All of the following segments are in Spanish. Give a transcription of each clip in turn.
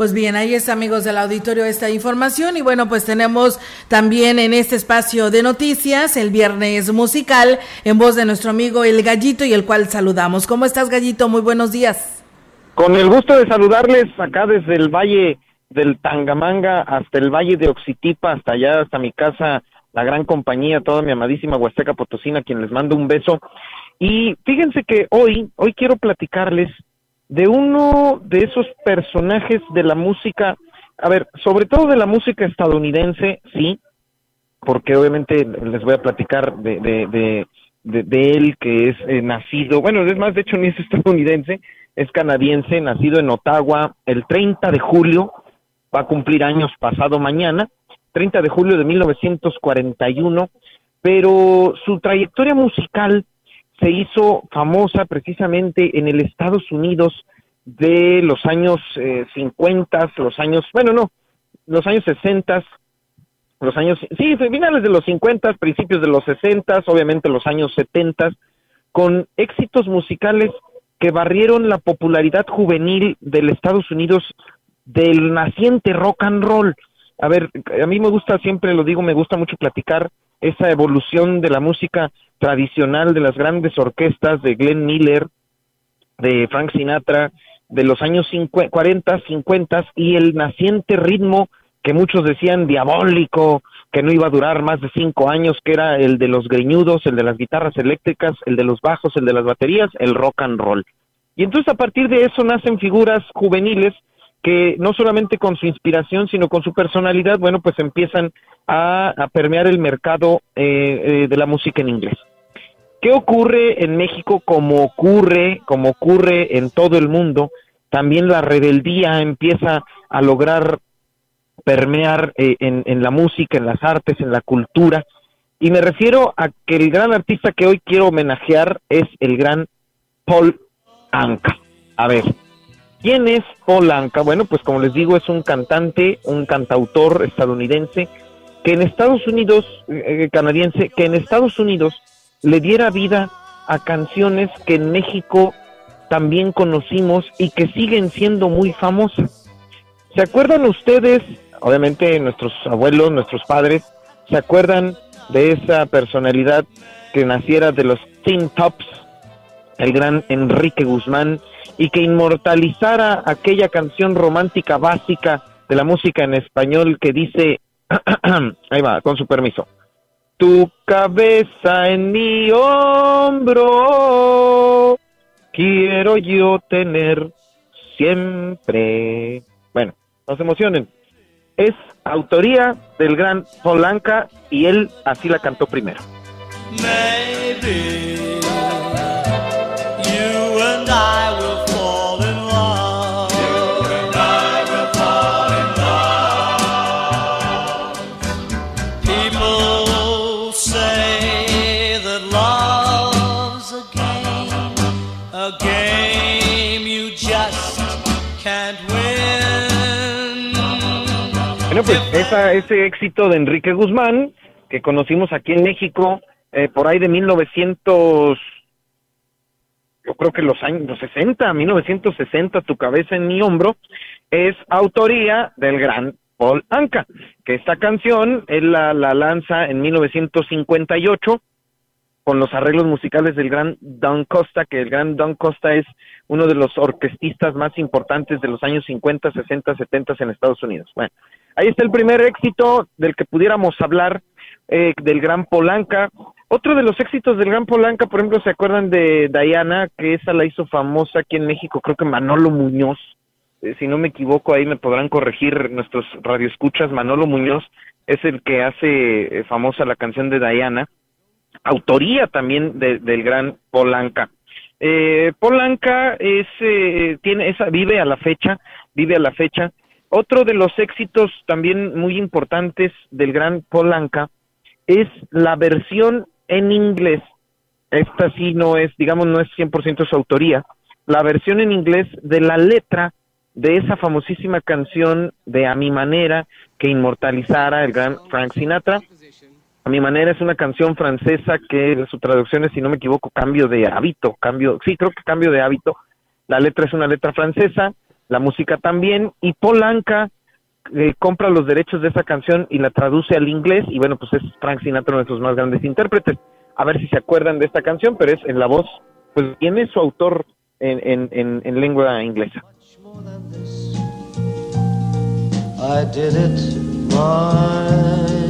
Pues bien, ahí está, amigos del auditorio, esta información. Y bueno, pues tenemos también en este espacio de noticias el viernes musical en voz de nuestro amigo El Gallito y el cual saludamos. ¿Cómo estás, Gallito? Muy buenos días. Con el gusto de saludarles acá desde el Valle del Tangamanga hasta el Valle de Oxitipa, hasta allá, hasta mi casa, la gran compañía, toda mi amadísima Huasteca Potosina, quien les mando un beso. Y fíjense que hoy, hoy quiero platicarles de uno de esos personajes de la música, a ver, sobre todo de la música estadounidense, sí, porque obviamente les voy a platicar de, de, de, de, él que es eh, nacido, bueno, es más, de hecho ni es estadounidense, es canadiense, nacido en Ottawa el 30 de julio, va a cumplir años pasado mañana, 30 de julio de 1941, pero su trayectoria musical se hizo famosa precisamente en el Estados Unidos de los años eh, 50, los años, bueno, no, los años 60, los años, sí, finales de los 50, principios de los 60, obviamente los años 70, con éxitos musicales que barrieron la popularidad juvenil del Estados Unidos del naciente rock and roll. A ver, a mí me gusta, siempre lo digo, me gusta mucho platicar esa evolución de la música tradicional de las grandes orquestas de Glenn Miller, de Frank Sinatra, de los años 40, 50 y el naciente ritmo que muchos decían diabólico, que no iba a durar más de cinco años, que era el de los greñudos, el de las guitarras eléctricas, el de los bajos, el de las baterías, el rock and roll. Y entonces a partir de eso nacen figuras juveniles que no solamente con su inspiración, sino con su personalidad, bueno, pues empiezan a, permear el mercado eh, eh, de la música en inglés. ¿Qué ocurre en México como ocurre, como ocurre en todo el mundo? También la rebeldía empieza a lograr permear eh, en, la música, en las artes, en la cultura. Y me refiero a que el gran artista que hoy quiero homenajear es el gran Paul Anka. A ver, ¿quién es Paul Anka? Bueno, pues como les digo, es un cantante, un cantautor estadounidense que en Estados Unidos, eh, canadiense, que en Estados Unidos le diera vida a canciones que en México también conocimos y que siguen siendo muy famosas. ¿Se acuerdan ustedes, obviamente nuestros abuelos, nuestros padres, se acuerdan de esa personalidad que naciera de los Teen Tops, el gran Enrique Guzmán, y que inmortalizara aquella canción romántica básica de la música en español que dice, ahí va, con su permiso, tu cabeza en mi hombro, quiero yo tener siempre. Bueno, no se emocionen. Es autoría del gran Polanca y él así la cantó primero. Pues ese éxito de Enrique Guzmán, que conocimos aquí en México eh, por ahí de 1900, yo creo que los años 60, 1960, Tu cabeza en mi hombro, es autoría del gran Paul Anka, que esta canción él la, la lanza en 1958 con los arreglos musicales del gran Don Costa, que el gran Don Costa es uno de los orquestistas más importantes de los años 50, 60, 70 en Estados Unidos. Bueno, Ahí está el primer éxito del que pudiéramos hablar, eh, del Gran Polanca. Otro de los éxitos del Gran Polanca, por ejemplo, ¿se acuerdan de Diana? Que esa la hizo famosa aquí en México, creo que Manolo Muñoz. Eh, si no me equivoco, ahí me podrán corregir nuestros radioescuchas. Manolo Muñoz es el que hace eh, famosa la canción de Diana. Autoría también del Gran Polanca. Polanca es, tiene esa, vive a la fecha, vive a la fecha otro de los éxitos también muy importantes del gran Polanca es la versión en inglés esta sí no es, digamos, no es 100% su autoría, la versión en inglés de la letra de esa famosísima canción de A mi manera que inmortalizara el gran Frank Sinatra. A mi manera es una canción francesa que su traducción es, si no me equivoco, cambio de hábito, cambio, sí, creo que cambio de hábito. La letra es una letra francesa, la música también, y Polanca eh, compra los derechos de esa canción y la traduce al inglés, y bueno, pues es Frank Sinatra uno de sus más grandes intérpretes. A ver si se acuerdan de esta canción, pero es en la voz, pues tiene su autor en, en, en, lengua inglesa. I did it my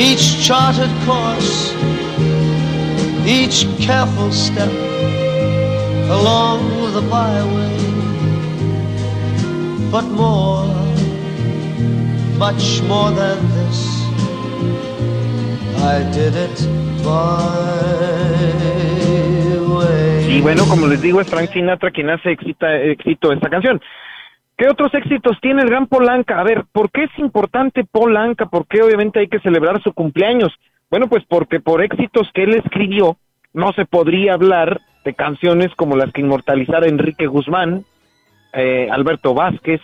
each charted course, each careful step along the byway, but more, much more than this, I did it by Y bueno, como les digo, es Frank Sinatra quien hace éxito esta canción. ¿Qué otros éxitos tiene el gran Polanca? A ver, ¿por qué es importante Polanca? ¿Por qué obviamente hay que celebrar su cumpleaños? Bueno, pues porque por éxitos que él escribió, no se podría hablar de canciones como las que inmortalizara Enrique Guzmán, eh, Alberto Vázquez,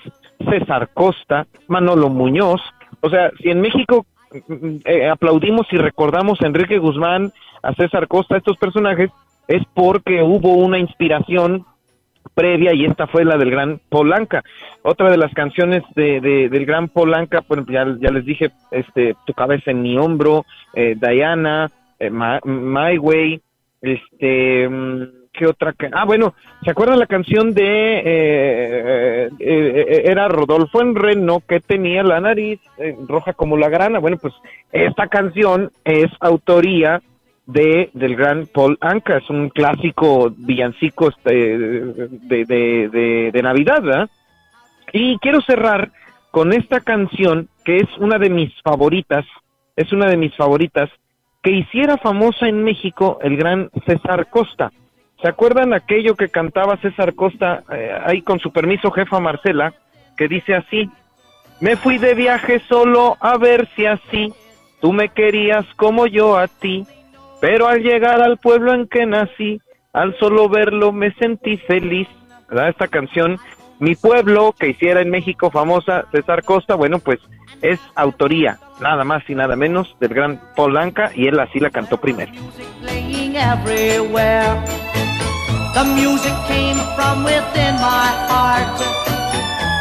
César Costa, Manolo Muñoz. O sea, si en México mm, eh, aplaudimos y recordamos a Enrique Guzmán, a César Costa, estos personajes, es porque hubo una inspiración previa y esta fue la del gran Polanca. Otra de las canciones de, del gran Polanca, pues ya, les dije, este, Tu cabeza en mi hombro, eh, Diana, eh, my, Way, este, mm, ¿qué otra? Ah, bueno, ¿se acuerdan la canción de, eh, era Rodolfo en Reno que tenía la nariz roja como la grana? Bueno, pues esta canción es autoría de del gran Paul Anka, es un clásico villancico este, de, de, de, Navidad, Y quiero cerrar con esta canción que es una de mis favoritas, es una de mis favoritas, que hiciera famosa en México el gran César Costa. ¿Se acuerdan aquello que cantaba César Costa eh, ahí con su permiso jefa Marcela, que dice así, me fui de viaje solo a ver si así tú me querías como yo a ti, pero al llegar al pueblo en que nací, al solo verlo me sentí feliz. ¿Verdad? Esta canción, Mi pueblo, que hiciera en México famosa César Costa, bueno, pues es autoría, nada más y nada menos, del gran Polanca, y él así la cantó primero. The music came from within my heart.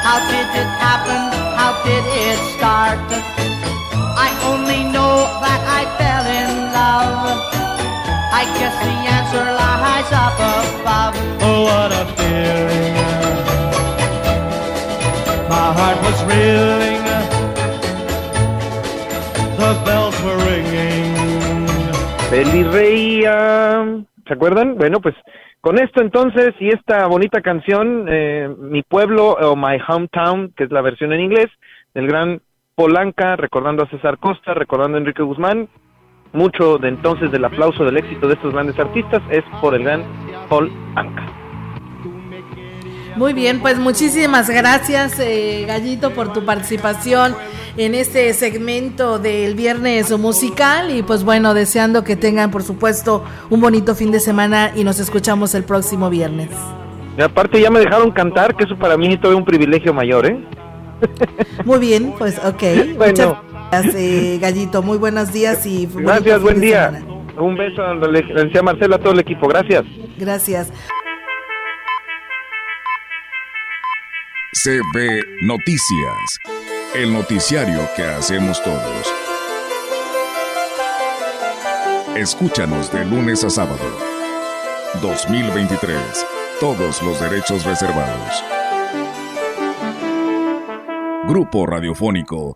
How did it happen? How did it start? I only know that I fell in love. I guess the answer lies up above. Oh, what a feeling. My heart was reeling. The bells were ringing. Feliz reía. ¿Se acuerdan? Bueno, pues con esto entonces y esta bonita canción, eh, Mi Pueblo o My Hometown, que es la versión en inglés, del gran Polanca, recordando a César Costa, recordando a Enrique Guzmán, mucho de entonces del aplauso del éxito de estos grandes artistas es por el gran Paul Anka. Muy bien, pues muchísimas gracias eh, Gallito por tu participación en este segmento del viernes musical y pues bueno, deseando que tengan por supuesto un bonito fin de semana y nos escuchamos el próximo viernes. Y aparte ya me dejaron cantar, que eso para mí es un privilegio mayor, ¿eh? Muy bien, pues ok. Bueno. Eh, Gallito. Muy buenos días y Gracias, buen día. Un beso a la licenciada Marcela, a todo el equipo. Gracias. Gracias. CB Noticias, el noticiario que hacemos todos. Escúchanos de lunes a sábado. 2023. Todos los derechos reservados. Grupo Radiofónico